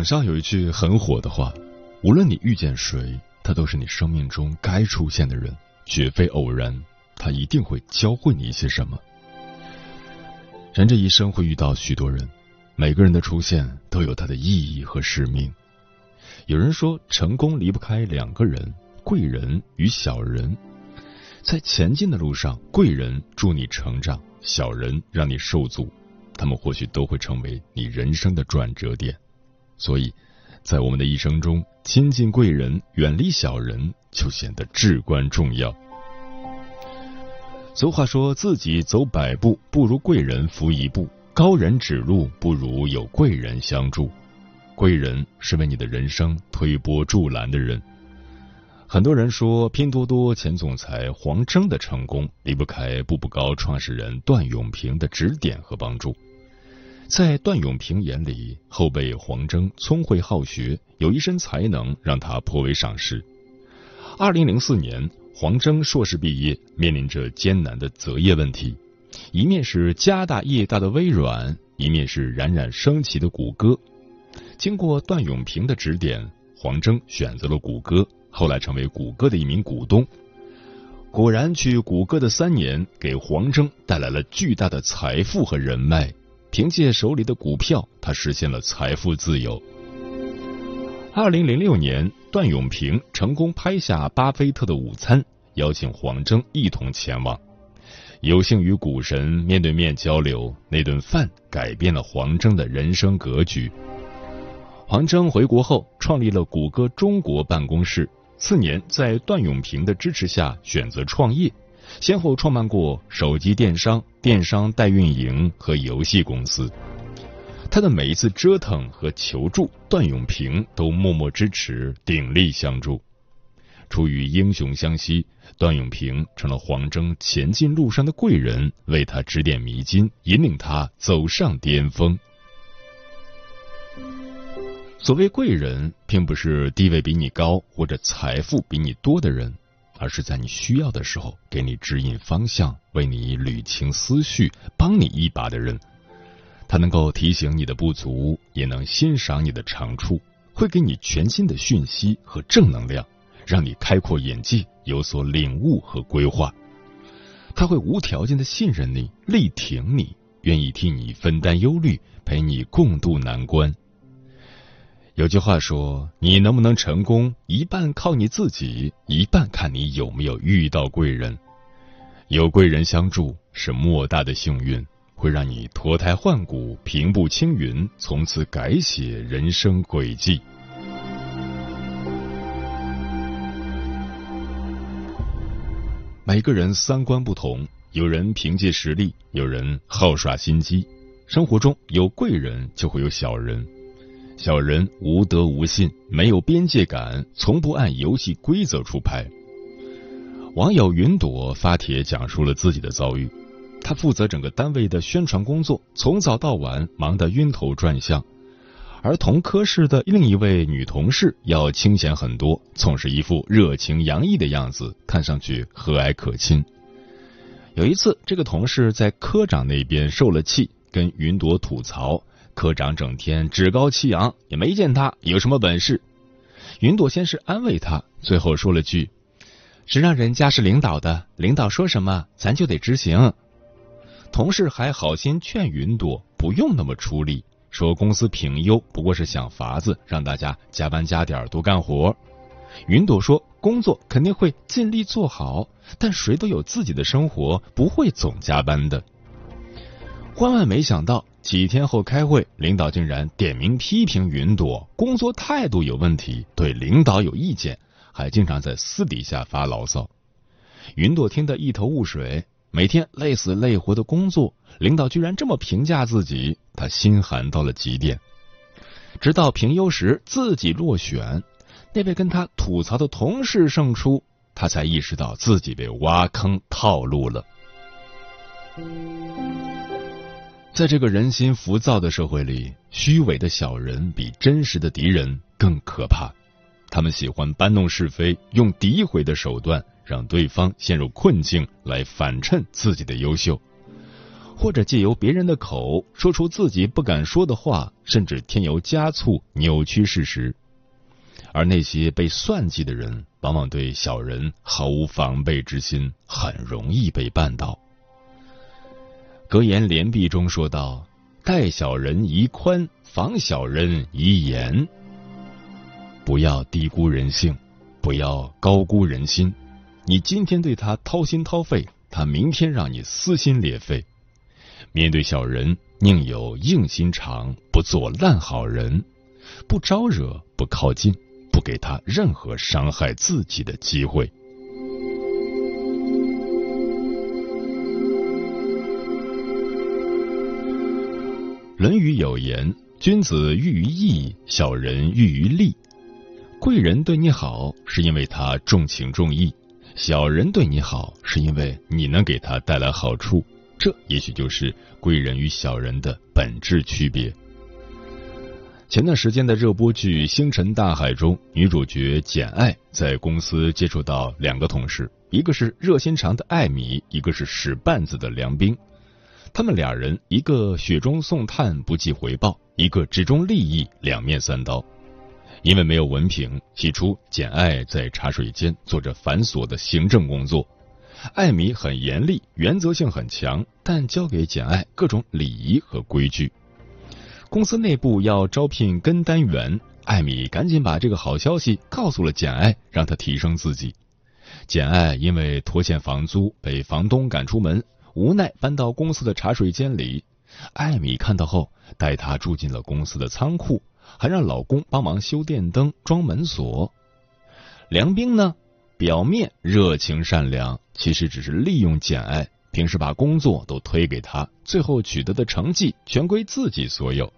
网上有一句很火的话：“无论你遇见谁，他都是你生命中该出现的人，绝非偶然。他一定会教会你一些什么。”人这一生会遇到许多人，每个人的出现都有他的意义和使命。有人说，成功离不开两个人：贵人与小人。在前进的路上，贵人助你成长，小人让你受阻。他们或许都会成为你人生的转折点。所以，在我们的一生中，亲近贵人，远离小人，就显得至关重要。俗话说：“自己走百步，不如贵人扶一步；高人指路，不如有贵人相助。”贵人是为你的人生推波助澜的人。很多人说，拼多多前总裁黄峥的成功离不开步步高创始人段永平的指点和帮助。在段永平眼里，后辈黄峥聪慧好学，有一身才能，让他颇为赏识。二零零四年，黄峥硕士毕业，面临着艰难的择业问题：一面是家大业大的微软，一面是冉冉升起的谷歌。经过段永平的指点，黄峥选择了谷歌，后来成为谷歌的一名股东。果然，去谷歌的三年，给黄峥带来了巨大的财富和人脉。凭借手里的股票，他实现了财富自由。二零零六年，段永平成功拍下巴菲特的午餐，邀请黄峥一同前往。有幸与股神面对面交流，那顿饭改变了黄峥的人生格局。黄峥回国后，创立了谷歌中国办公室。次年，在段永平的支持下，选择创业。先后创办过手机电商、电商代运营和游戏公司。他的每一次折腾和求助，段永平都默默支持、鼎力相助。出于英雄相惜，段永平成了黄峥前进路上的贵人，为他指点迷津，引领他走上巅峰。所谓贵人，并不是地位比你高或者财富比你多的人。而是在你需要的时候给你指引方向、为你捋清思绪、帮你一把的人，他能够提醒你的不足，也能欣赏你的长处，会给你全新的讯息和正能量，让你开阔眼界，有所领悟和规划。他会无条件的信任你、力挺你，愿意替你分担忧虑，陪你共度难关。有句话说：“你能不能成功，一半靠你自己，一半看你有没有遇到贵人。有贵人相助是莫大的幸运，会让你脱胎换骨、平步青云，从此改写人生轨迹。”每个人三观不同，有人凭借实力，有人好耍心机。生活中有贵人，就会有小人。小人无德无信，没有边界感，从不按游戏规则出牌。网友云朵发帖讲述了自己的遭遇：他负责整个单位的宣传工作，从早到晚忙得晕头转向；而同科室的另一位女同事要清闲很多，总是一副热情洋溢的样子，看上去和蔼可亲。有一次，这个同事在科长那边受了气，跟云朵吐槽。科长整天趾高气扬，也没见他有什么本事。云朵先是安慰他，最后说了句：“谁让人家是领导的，领导说什么，咱就得执行。”同事还好心劝云朵不用那么出力，说公司评优不过是想法子让大家加班加点多干活。云朵说工作肯定会尽力做好，但谁都有自己的生活，不会总加班的。万万没想到，几天后开会，领导竟然点名批评云朵工作态度有问题，对领导有意见，还经常在私底下发牢骚。云朵听得一头雾水。每天累死累活的工作，领导居然这么评价自己，他心寒到了极点。直到评优时自己落选，那位跟他吐槽的同事胜出，他才意识到自己被挖坑套路了。在这个人心浮躁的社会里，虚伪的小人比真实的敌人更可怕。他们喜欢搬弄是非，用诋毁的手段。让对方陷入困境，来反衬自己的优秀，或者借由别人的口说出自己不敢说的话，甚至添油加醋扭曲事实。而那些被算计的人，往往对小人毫无防备之心，很容易被绊倒。格言联璧中说道：“待小人宜宽，防小人宜严。”不要低估人性，不要高估人心。你今天对他掏心掏肺，他明天让你撕心裂肺。面对小人，宁有硬心肠，不做烂好人，不招惹，不靠近，不给他任何伤害自己的机会。《论语》有言：“君子喻于义，小人喻于利。”贵人对你好，是因为他重情重义。小人对你好，是因为你能给他带来好处，这也许就是贵人与小人的本质区别。前段时间的热播剧《星辰大海》中，女主角简爱在公司接触到两个同事，一个是热心肠的艾米，一个是使绊子的梁冰。他们俩人，一个雪中送炭不计回报，一个只重利益，两面三刀。因为没有文凭，起初简爱在茶水间做着繁琐的行政工作。艾米很严厉，原则性很强，但教给简爱各种礼仪和规矩。公司内部要招聘跟单员，艾米赶紧把这个好消息告诉了简爱，让她提升自己。简爱因为拖欠房租被房东赶出门，无奈搬到公司的茶水间里。艾米看到后，带她住进了公司的仓库。还让老公帮忙修电灯、装门锁。梁冰呢，表面热情善良，其实只是利用简爱，平时把工作都推给他，最后取得的成绩全归自己所有。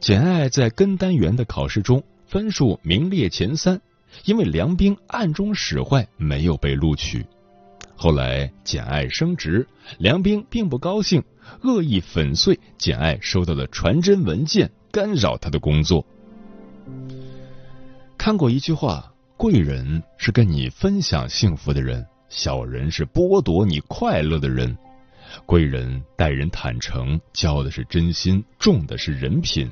简爱在跟单员的考试中分数名列前三，因为梁冰暗中使坏，没有被录取。后来简爱升职，梁冰并不高兴，恶意粉碎简爱收到的传真文件。干扰他的工作。看过一句话：贵人是跟你分享幸福的人，小人是剥夺你快乐的人。贵人待人坦诚，交的是真心，重的是人品。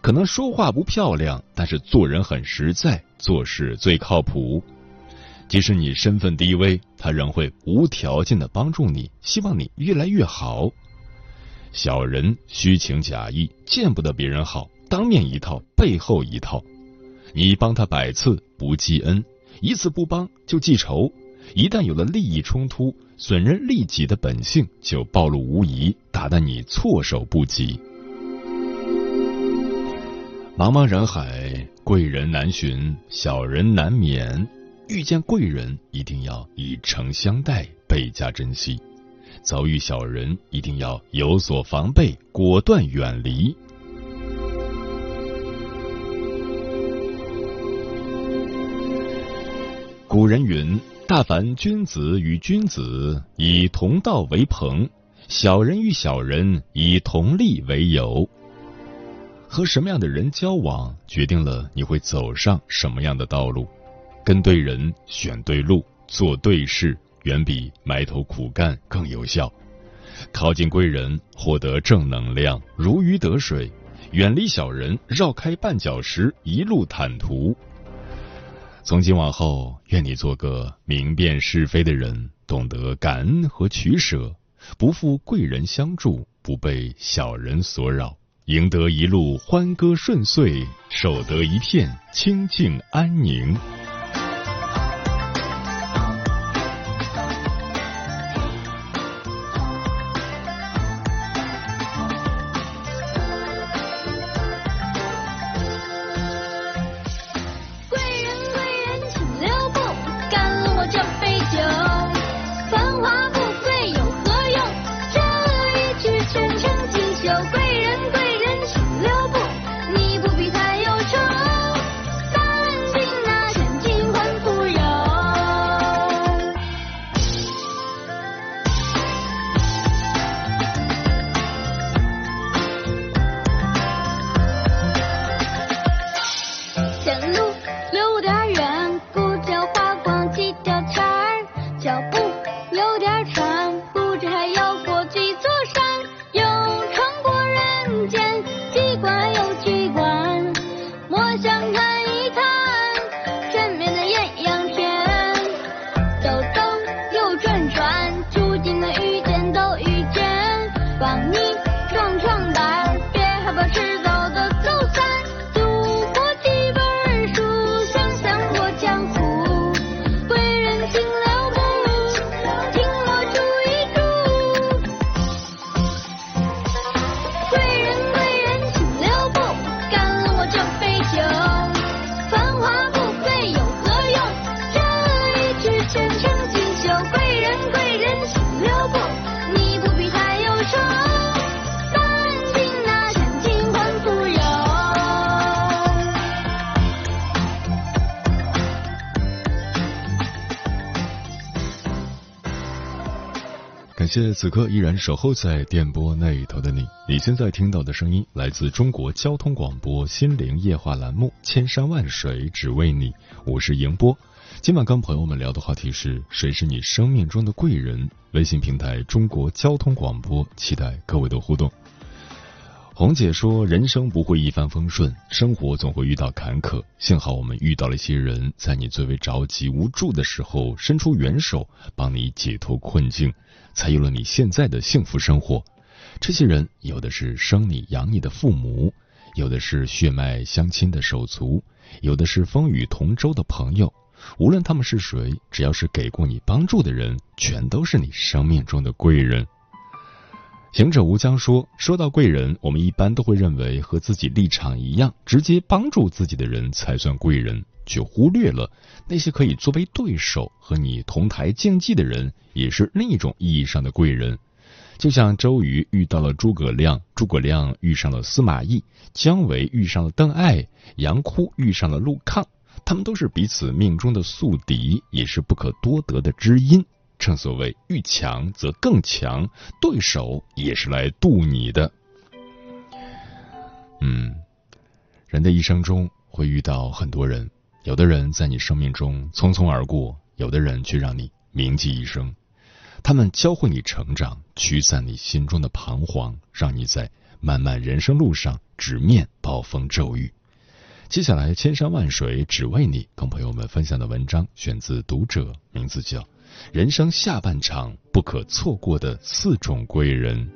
可能说话不漂亮，但是做人很实在，做事最靠谱。即使你身份低微，他仍会无条件的帮助你，希望你越来越好。小人虚情假意，见不得别人好，当面一套，背后一套。你帮他百次不记恩，一次不帮就记仇。一旦有了利益冲突，损人利己的本性就暴露无遗，打得你措手不及。茫茫人海，贵人难寻，小人难免。遇见贵人，一定要以诚相待，倍加珍惜。遭遇小人，一定要有所防备，果断远离。古人云：“大凡君子与君子，以同道为朋；小人与小人，以同利为友。”和什么样的人交往，决定了你会走上什么样的道路。跟对人，选对路，做对事。远比埋头苦干更有效。靠近贵人，获得正能量，如鱼得水；远离小人，绕开绊脚石，一路坦途。从今往后，愿你做个明辨是非的人，懂得感恩和取舍，不负贵人相助，不被小人所扰，赢得一路欢歌顺遂，守得一片清静安宁。小谢此刻依然守候在电波那头的你。你现在听到的声音来自中国交通广播心灵夜话栏目《千山万水只为你》，我是迎波。今晚跟朋友们聊的话题是谁是你生命中的贵人？微信平台中国交通广播，期待各位的互动。红姐说：“人生不会一帆风顺，生活总会遇到坎坷。幸好我们遇到了一些人，在你最为着急无助的时候伸出援手，帮你解脱困境，才有了你现在的幸福生活。这些人有的是生你养你的父母，有的是血脉相亲的手足，有的是风雨同舟的朋友。无论他们是谁，只要是给过你帮助的人，全都是你生命中的贵人。”行者无疆说：“说到贵人，我们一般都会认为和自己立场一样，直接帮助自己的人才算贵人，却忽略了那些可以作为对手和你同台竞技的人，也是另一种意义上的贵人。就像周瑜遇到了诸葛亮，诸葛亮遇上了司马懿，姜维遇上了邓艾，杨哭遇上了陆抗，他们都是彼此命中的宿敌，也是不可多得的知音。”正所谓遇强则更强，对手也是来渡你的。嗯，人的一生中会遇到很多人，有的人在你生命中匆匆而过，有的人却让你铭记一生。他们教会你成长，驱散你心中的彷徨，让你在漫漫人生路上直面暴风骤雨。接下来，千山万水只为你，跟朋友们分享的文章选自《读者》，名字叫。人生下半场不可错过的四种贵人。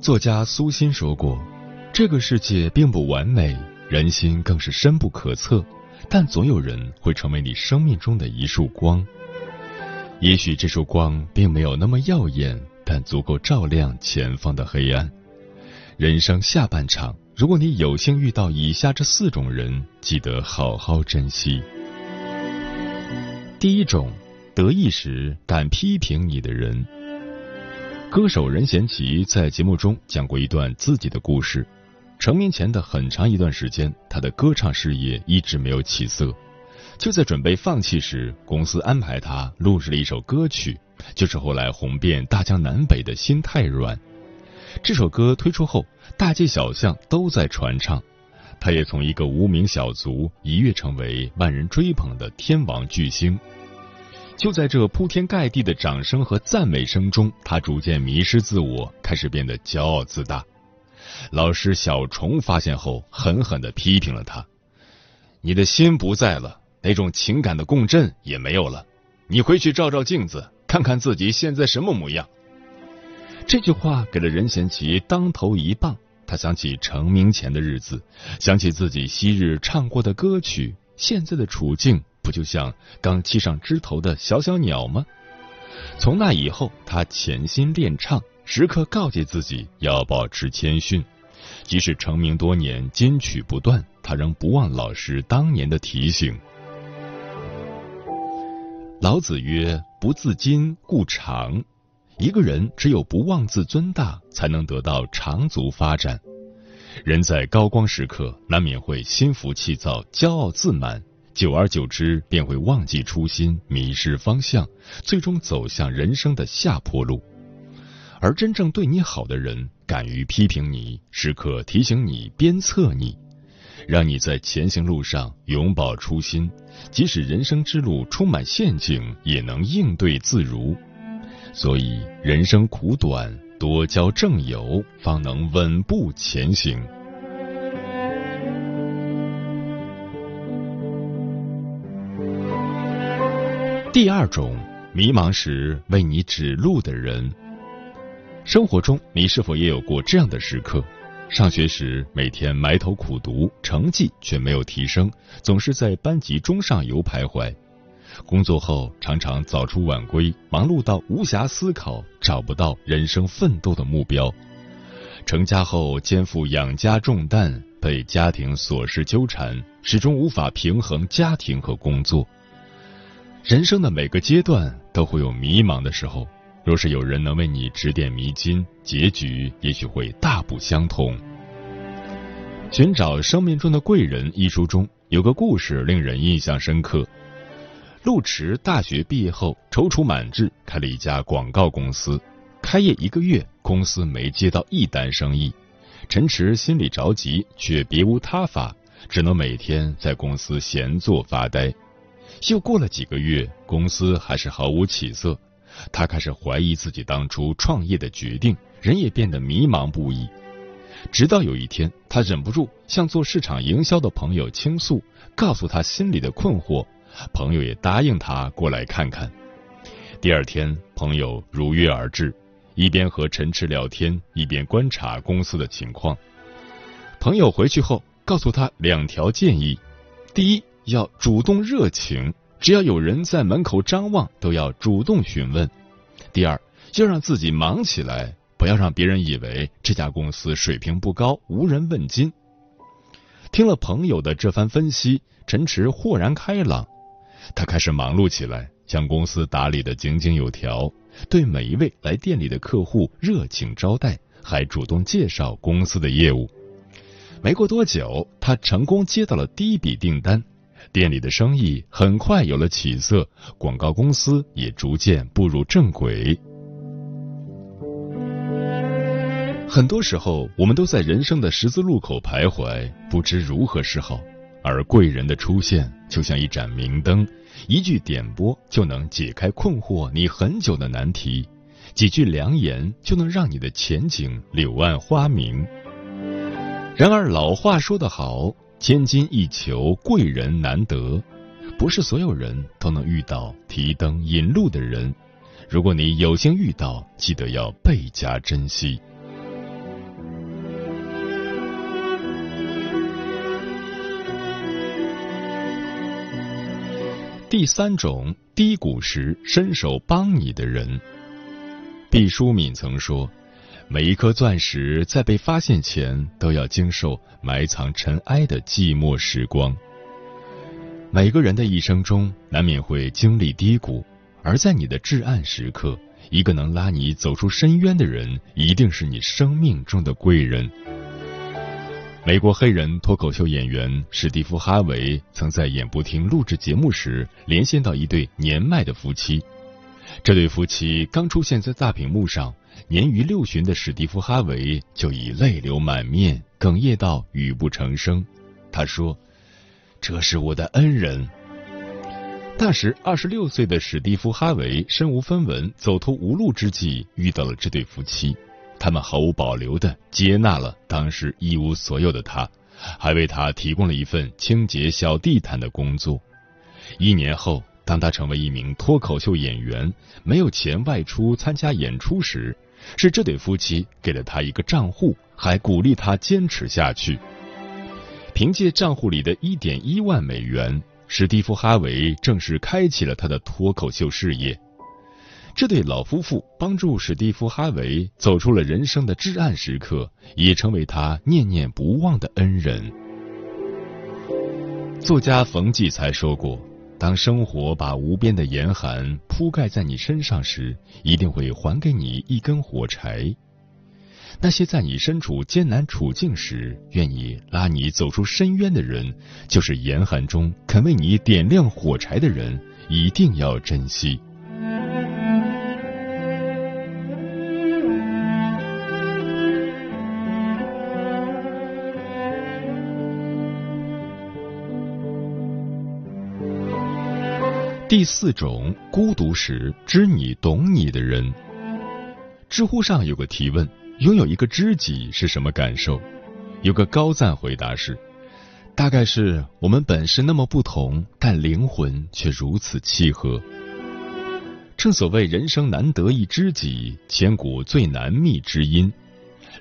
作家苏欣说过：“这个世界并不完美，人心更是深不可测，但总有人会成为你生命中的一束光。也许这束光并没有那么耀眼。”但足够照亮前方的黑暗。人生下半场，如果你有幸遇到以下这四种人，记得好好珍惜。第一种，得意时敢批评你的人。歌手任贤齐在节目中讲过一段自己的故事。成名前的很长一段时间，他的歌唱事业一直没有起色。就在准备放弃时，公司安排他录制了一首歌曲。就是后来红遍大江南北的心太软，这首歌推出后，大街小巷都在传唱，他也从一个无名小卒一跃成为万人追捧的天王巨星。就在这铺天盖地的掌声和赞美声中，他逐渐迷失自我，开始变得骄傲自大。老师小虫发现后，狠狠的批评了他：“你的心不在了，那种情感的共振也没有了。你回去照照镜子，看看自己现在什么模样。”这句话给了任贤齐当头一棒。他想起成名前的日子，想起自己昔日唱过的歌曲，现在的处境就像刚栖上枝头的小小鸟吗？从那以后，他潜心练唱，时刻告诫自己要保持谦逊。即使成名多年，金曲不断，他仍不忘老师当年的提醒。老子曰：“不自矜，故长。”一个人只有不妄自尊大，才能得到长足发展。人在高光时刻，难免会心浮气躁、骄傲自满，久而久之，便会忘记初心，迷失方向，最终走向人生的下坡路。而真正对你好的人，敢于批评你，时刻提醒你、鞭策你，让你在前行路上永葆初心，即使人生之路充满陷阱，也能应对自如。所以，人生苦短，多交正友，方能稳步前行。第二种，迷茫时为你指路的人。生活中，你是否也有过这样的时刻？上学时，每天埋头苦读，成绩却没有提升，总是在班级中上游徘徊。工作后常常早出晚归，忙碌到无暇思考，找不到人生奋斗的目标。成家后肩负养家重担，被家庭琐事纠缠，始终无法平衡家庭和工作。人生的每个阶段都会有迷茫的时候，若是有人能为你指点迷津，结局也许会大不相同。《寻找生命中的贵人》一书中有个故事令人印象深刻。陆池大学毕业后踌躇满志，开了一家广告公司。开业一个月，公司没接到一单生意。陈池心里着急，却别无他法，只能每天在公司闲坐发呆。又过了几个月，公司还是毫无起色。他开始怀疑自己当初创业的决定，人也变得迷茫不已。直到有一天，他忍不住向做市场营销的朋友倾诉，告诉他心里的困惑。朋友也答应他过来看看。第二天，朋友如约而至，一边和陈池聊天，一边观察公司的情况。朋友回去后告诉他两条建议：第一，要主动热情，只要有人在门口张望，都要主动询问；第二，要让自己忙起来，不要让别人以为这家公司水平不高，无人问津。听了朋友的这番分析，陈池豁然开朗。他开始忙碌起来，将公司打理的井井有条，对每一位来店里的客户热情招待，还主动介绍公司的业务。没过多久，他成功接到了第一笔订单，店里的生意很快有了起色，广告公司也逐渐步入正轨。很多时候，我们都在人生的十字路口徘徊，不知如何是好。而贵人的出现，就像一盏明灯，一句点拨就能解开困惑你很久的难题，几句良言就能让你的前景柳暗花明。然而老话说得好，千金易求，贵人难得，不是所有人都能遇到提灯引路的人。如果你有幸遇到，记得要倍加珍惜。第三种低谷时伸手帮你的人，毕淑敏曾说：“每一颗钻石在被发现前，都要经受埋藏尘埃的寂寞时光。”每个人的一生中难免会经历低谷，而在你的至暗时刻，一个能拉你走出深渊的人，一定是你生命中的贵人。美国黑人脱口秀演员史蒂夫·哈维曾在演播厅录制节目时，连线到一对年迈的夫妻。这对夫妻刚出现在大屏幕上，年逾六旬的史蒂夫·哈维就已泪流满面，哽咽到语不成声。他说：“这是我的恩人。”那时，二十六岁的史蒂夫·哈维身无分文、走投无路之际，遇到了这对夫妻。他们毫无保留的接纳了当时一无所有的他，还为他提供了一份清洁小地毯的工作。一年后，当他成为一名脱口秀演员，没有钱外出参加演出时，是这对夫妻给了他一个账户，还鼓励他坚持下去。凭借账户里的一点一万美元，史蒂夫·哈维正式开启了他的脱口秀事业。这对老夫妇帮助史蒂夫·哈维走出了人生的至暗时刻，也成为他念念不忘的恩人。作家冯骥才说过：“当生活把无边的严寒铺盖在你身上时，一定会还给你一根火柴。那些在你身处艰难处境时愿意拉你走出深渊的人，就是严寒中肯为你点亮火柴的人，一定要珍惜。”第四种孤独时知你懂你的人。知乎上有个提问：拥有一个知己是什么感受？有个高赞回答是：大概是我们本是那么不同，但灵魂却如此契合。正所谓人生难得一知己，千古最难觅知音。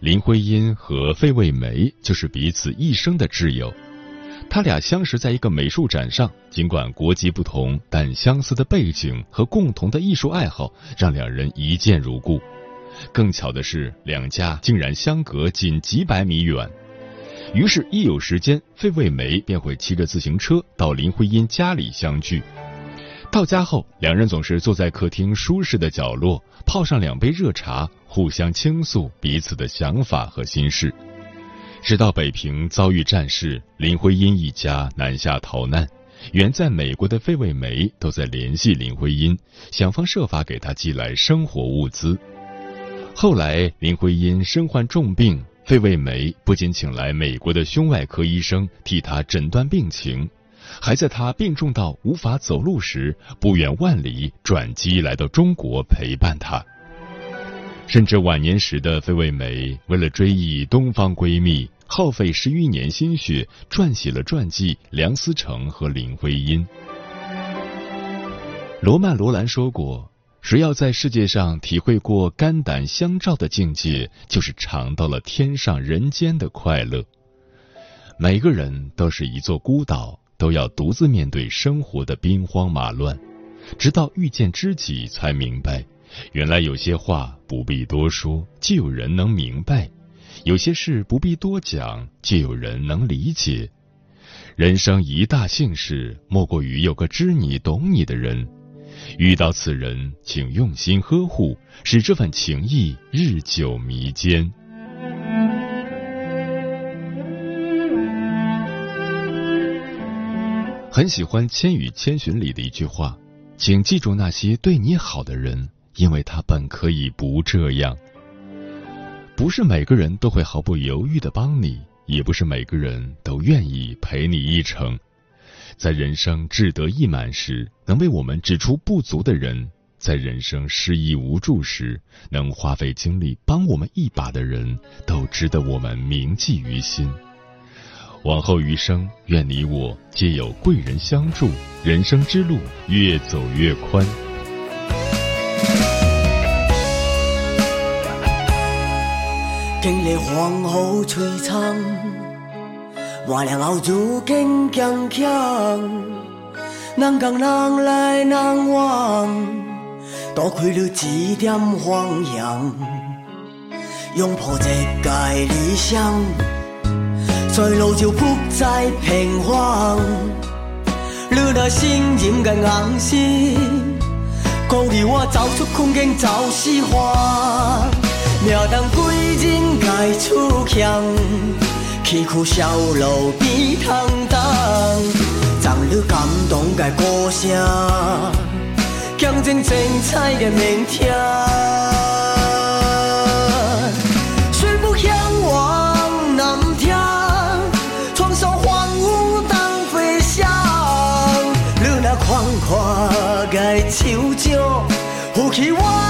林徽因和费慰梅就是彼此一生的挚友。他俩相识在一个美术展上，尽管国籍不同，但相似的背景和共同的艺术爱好让两人一见如故。更巧的是，两家竟然相隔仅几百米远。于是，一有时间，费慰梅便会骑着自行车到林徽因家里相聚。到家后，两人总是坐在客厅舒适的角落，泡上两杯热茶，互相倾诉彼此的想法和心事。直到北平遭遇战事，林徽因一家南下逃难，远在美国的费慰梅都在联系林徽因，想方设法给她寄来生活物资。后来林徽因身患重病，费慰梅不仅请来美国的胸外科医生替她诊断病情，还在她病重到无法走路时，不远万里转机来到中国陪伴她。甚至晚年时的费慰梅，为了追忆东方闺蜜，耗费十余年心血，撰写了传记《梁思成和林徽因》。罗曼·罗兰说过：“谁要在世界上体会过肝胆相照的境界，就是尝到了天上人间的快乐。”每个人都是一座孤岛，都要独自面对生活的兵荒马乱，直到遇见知己，才明白。原来有些话不必多说，就有人能明白；有些事不必多讲，就有人能理解。人生一大幸事，莫过于有个知你懂你的人。遇到此人，请用心呵护，使这份情谊日久弥坚。很喜欢《千与千寻》里的一句话，请记住那些对你好的人。因为他本可以不这样，不是每个人都会毫不犹豫的帮你，也不是每个人都愿意陪你一程。在人生志得意满时，能为我们指出不足的人；在人生失意无助时，能花费精力帮我们一把的人，都值得我们铭记于心。往后余生，愿你我皆有贵人相助，人生之路越走越宽。经历风雨摧残，换了后如今强强。人讲人来人往，多亏了一点方向，拥抱一界理想，在路就不再平凡。你若心仍然硬心，鼓励我走出困境，走四方。命当贵人该出强，崎岖小路比通当，让你感动该歌声，强证精彩的明天。虽不向往南天，创造荒芜当飞翔。你那宽阔该手掌，扶起我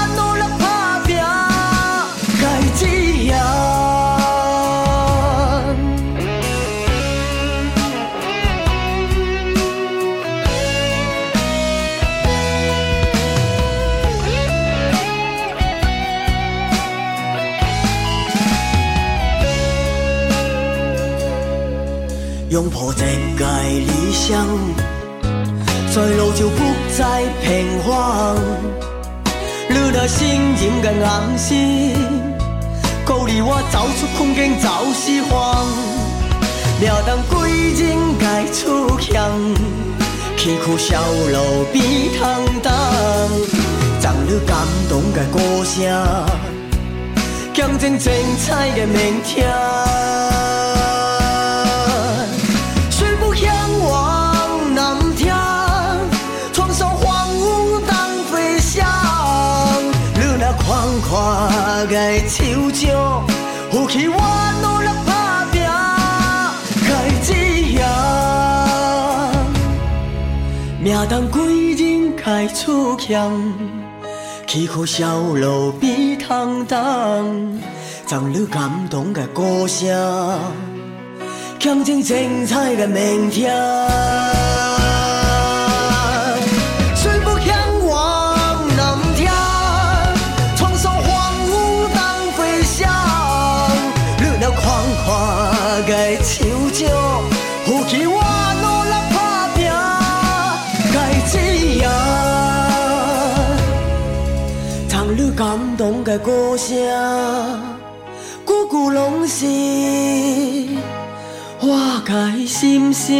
拥抱这个理想，在路就不再平凡。你若心仍然红心，鼓励我走出困境，走四方。命当贵人该出强，崎岖小路比坦荡，让你感动的歌声，见证精彩的明天。该手掌，有气我努力打拼，该这样。命当贵人该出强，崎岖小路比坦荡，让你感动的歌声，见证精彩的明天。是我该心声。